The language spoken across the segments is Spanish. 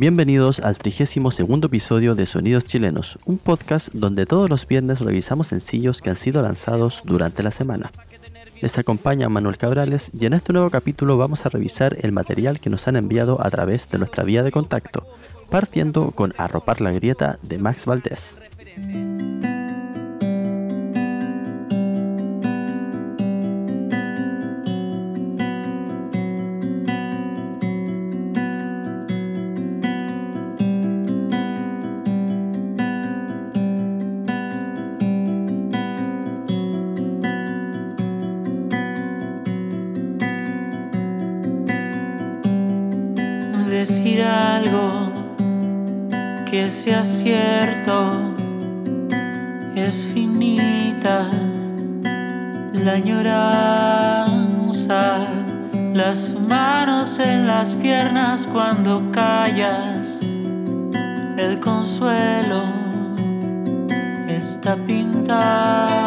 Bienvenidos al 32 segundo episodio de Sonidos Chilenos, un podcast donde todos los viernes revisamos sencillos que han sido lanzados durante la semana. Les acompaña Manuel Cabrales y en este nuevo capítulo vamos a revisar el material que nos han enviado a través de nuestra vía de contacto, partiendo con Arropar la Grieta de Max Valdés. Decir algo que sea cierto. Es finita la añoranza, las manos en las piernas cuando callas. El consuelo está pintado.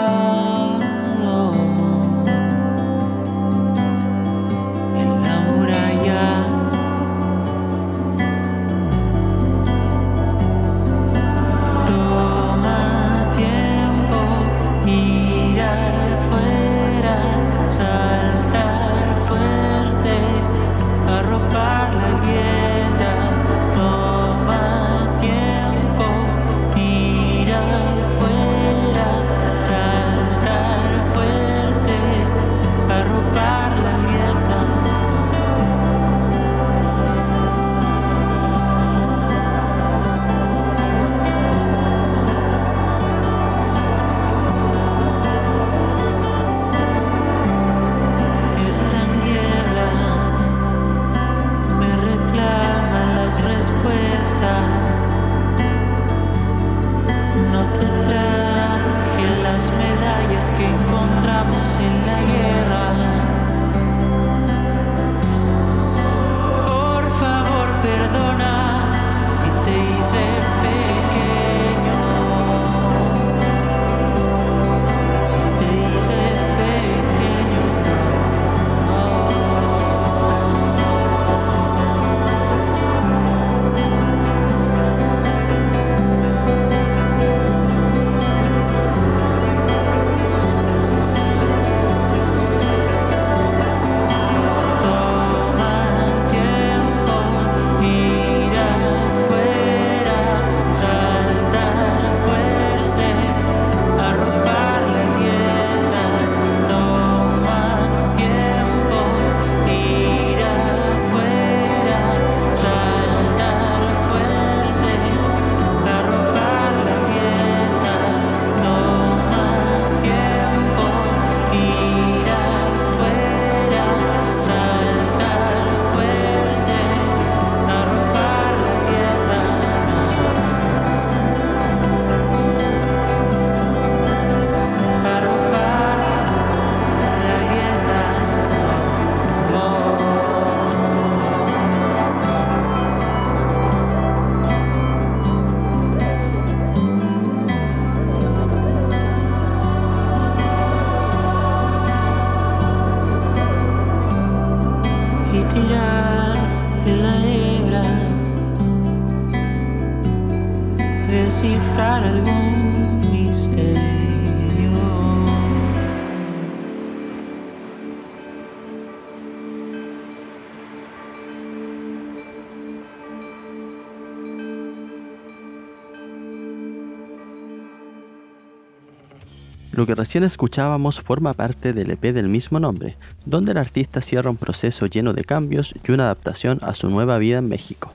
Lo que recién escuchábamos forma parte del EP del mismo nombre, donde el artista cierra un proceso lleno de cambios y una adaptación a su nueva vida en México.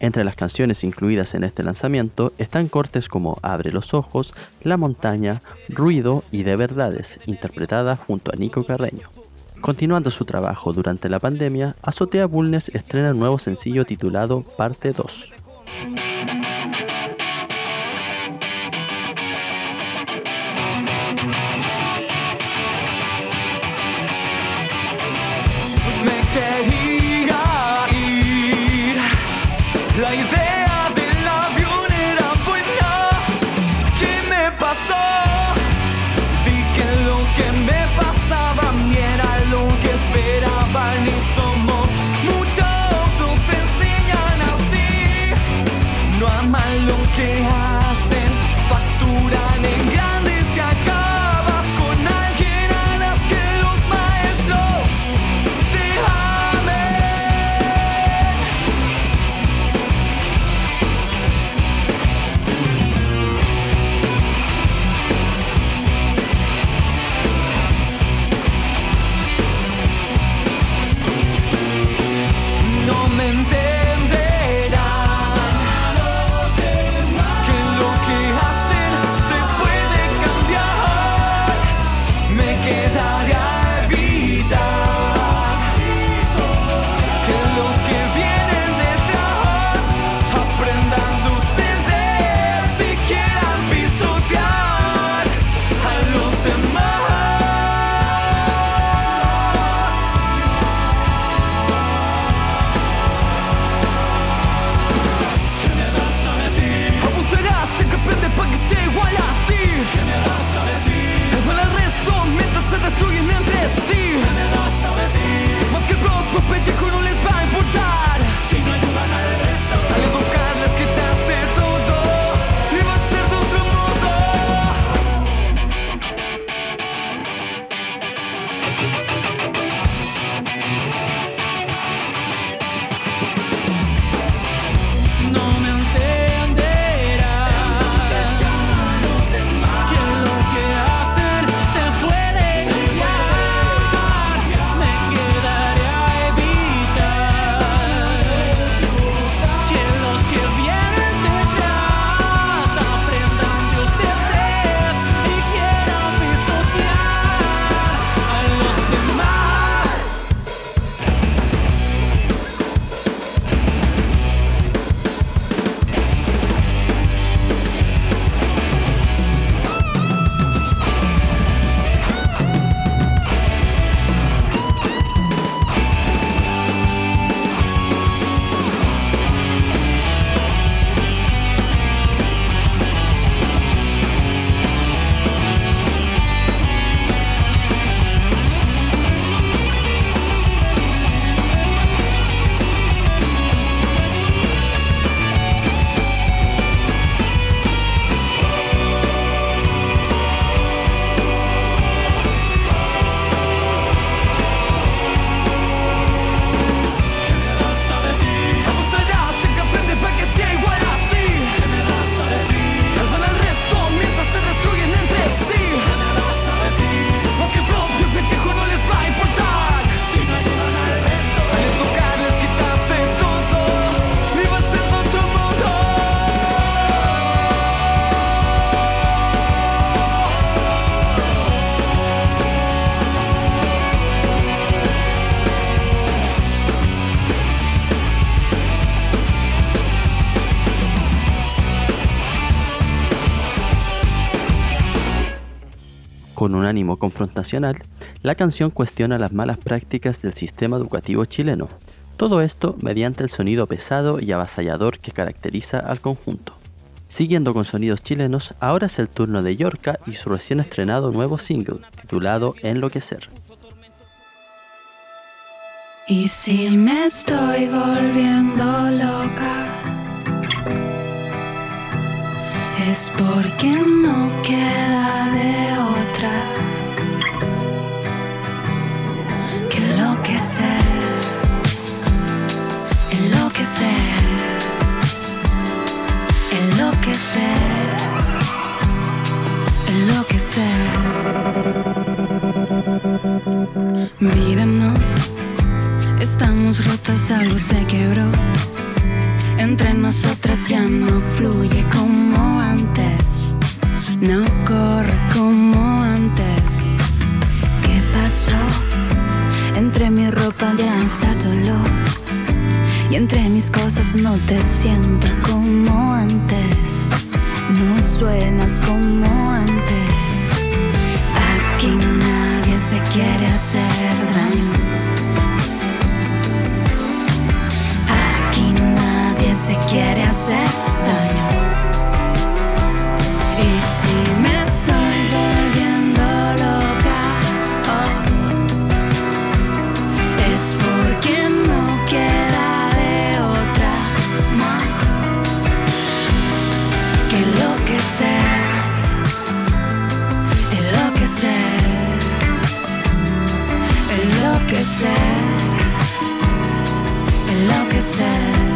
Entre las canciones incluidas en este lanzamiento están cortes como Abre los ojos, La montaña, Ruido y De verdades, interpretada junto a Nico Carreño. Continuando su trabajo durante la pandemia, Azotea Bulnes estrena un nuevo sencillo titulado Parte 2. Ánimo confrontacional, la canción cuestiona las malas prácticas del sistema educativo chileno. Todo esto mediante el sonido pesado y avasallador que caracteriza al conjunto. Siguiendo con sonidos chilenos, ahora es el turno de Yorka y su recién estrenado nuevo single, titulado Enloquecer. Y si me estoy volviendo loca, es porque no queda de otra enloquecer, enloquecer, enloquecer. Míranos Estamos rotas, algo se quebró. Entre nosotras ya no fluye como antes. No corre como antes. ¿Qué pasó? Entre mi ropa ya no está dolor. Y entre mis cosas no te siento como antes. No suenas como antes. Aquí nadie se quiere hacer daño. se quiere hacer daño. Enloquecer, enloquecer.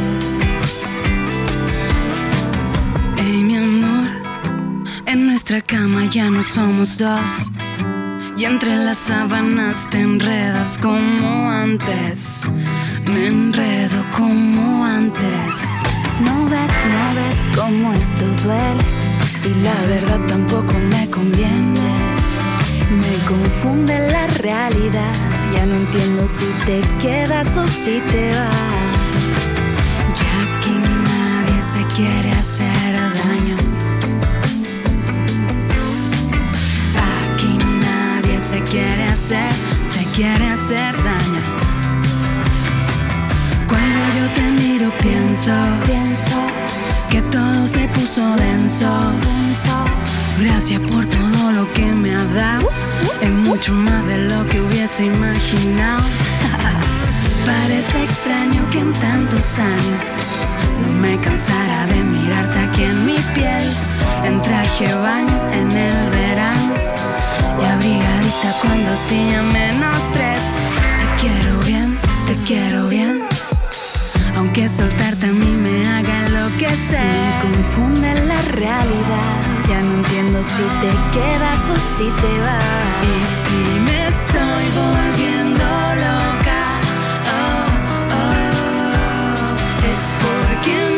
nuestra cama ya no somos dos. Y entre las sábanas te enredas como antes. Me enredo como antes. No ves, no ves cómo esto duele. Y la verdad tampoco me conviene. Me confunde la realidad. Ya no entiendo si te quedas o si te vas. Ya que nadie se quiere hacer daño. se quiere hacer, se quiere hacer daño. Cuando yo te miro pienso, pienso que todo se puso denso, denso. Gracias por todo lo que me ha dado, mucho más de lo que hubiese imaginado. Parece extraño que en tantos años no me cansara de mirarte aquí en mi piel, en traje baño en el verano y abrigadita cuando hacía menos tres. Te quiero bien, te quiero bien. Aunque soltarte a mí me haga enloquecer. Me confunde la realidad. Ya no entiendo si te quedas o si te vas. Y si me estoy volviendo loca, oh, oh, es porque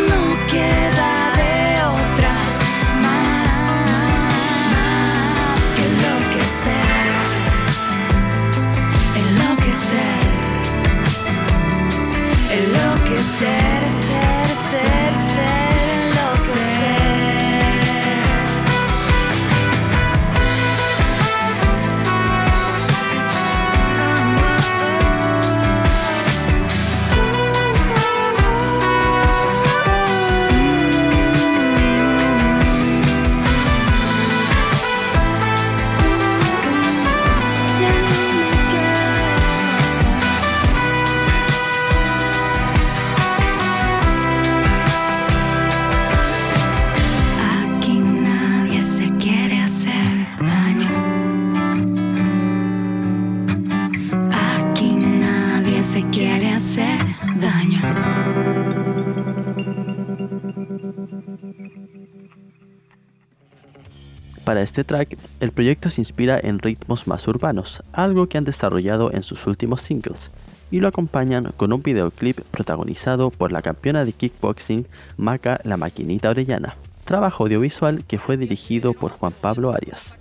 Para este track, el proyecto se inspira en ritmos más urbanos, algo que han desarrollado en sus últimos singles, y lo acompañan con un videoclip protagonizado por la campeona de kickboxing Maca la Maquinita Orellana, trabajo audiovisual que fue dirigido por Juan Pablo Arias.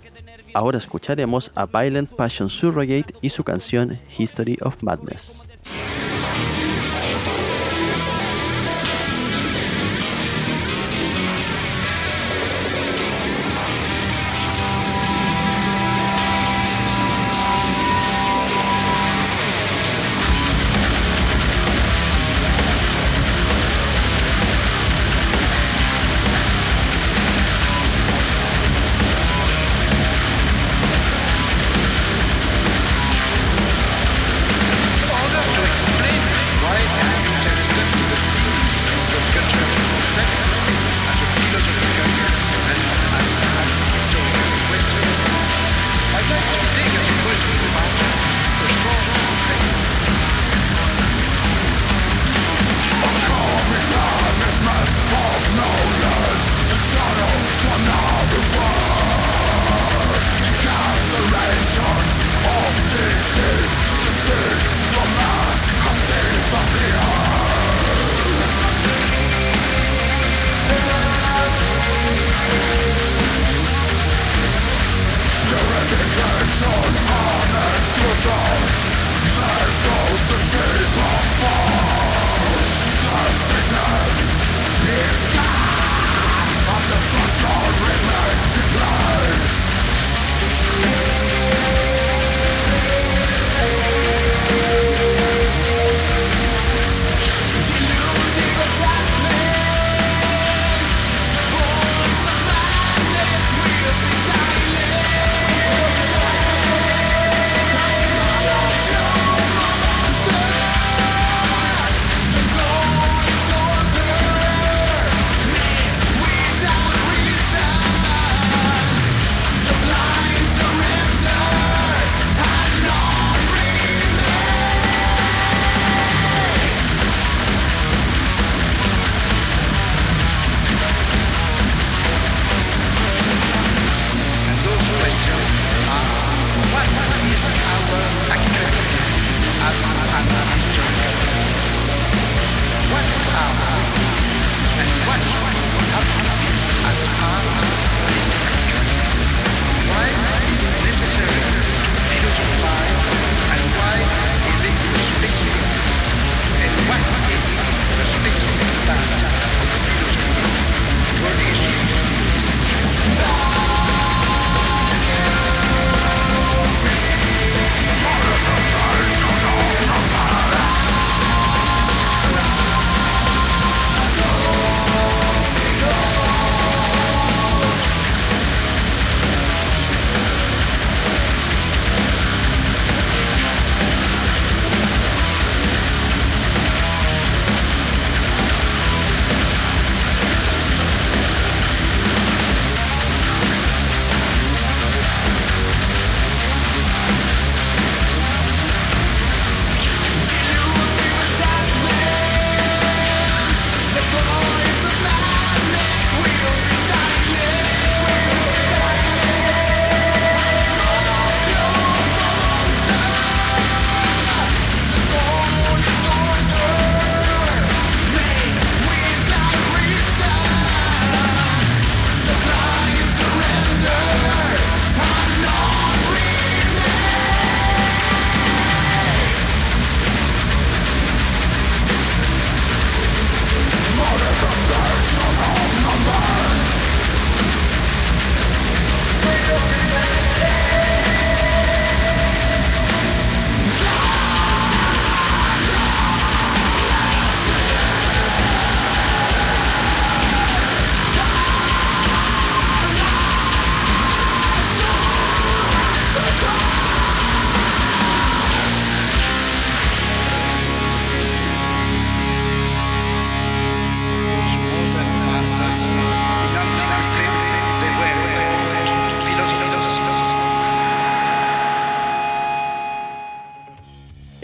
Ahora escucharemos a Violent Passion Surrogate y su canción History of Madness.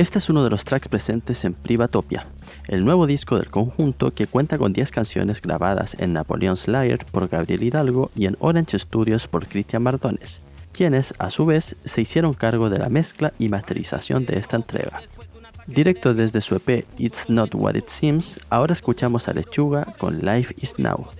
Este es uno de los tracks presentes en Privatopia, el nuevo disco del conjunto que cuenta con 10 canciones grabadas en Napoleon's Lyre por Gabriel Hidalgo y en Orange Studios por Cristian Mardones, quienes a su vez se hicieron cargo de la mezcla y masterización de esta entrega. Directo desde su EP It's Not What It Seems, ahora escuchamos a Lechuga con Life Is Now.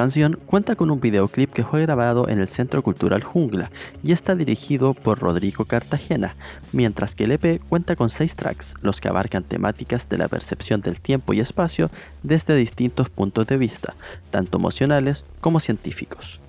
Canción cuenta con un videoclip que fue grabado en el Centro Cultural Jungla y está dirigido por Rodrigo Cartagena, mientras que el EP cuenta con seis tracks, los que abarcan temáticas de la percepción del tiempo y espacio desde distintos puntos de vista, tanto emocionales como científicos.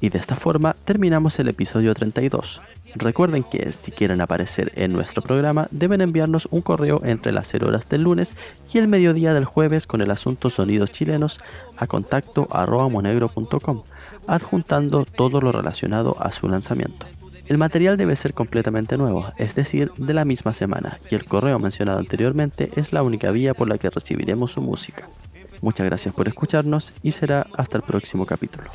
Y de esta forma terminamos el episodio 32. Recuerden que si quieren aparecer en nuestro programa deben enviarnos un correo entre las 0 horas del lunes y el mediodía del jueves con el asunto sonidos chilenos a contacto monegro.com, adjuntando todo lo relacionado a su lanzamiento. El material debe ser completamente nuevo, es decir, de la misma semana, y el correo mencionado anteriormente es la única vía por la que recibiremos su música. Muchas gracias por escucharnos y será hasta el próximo capítulo.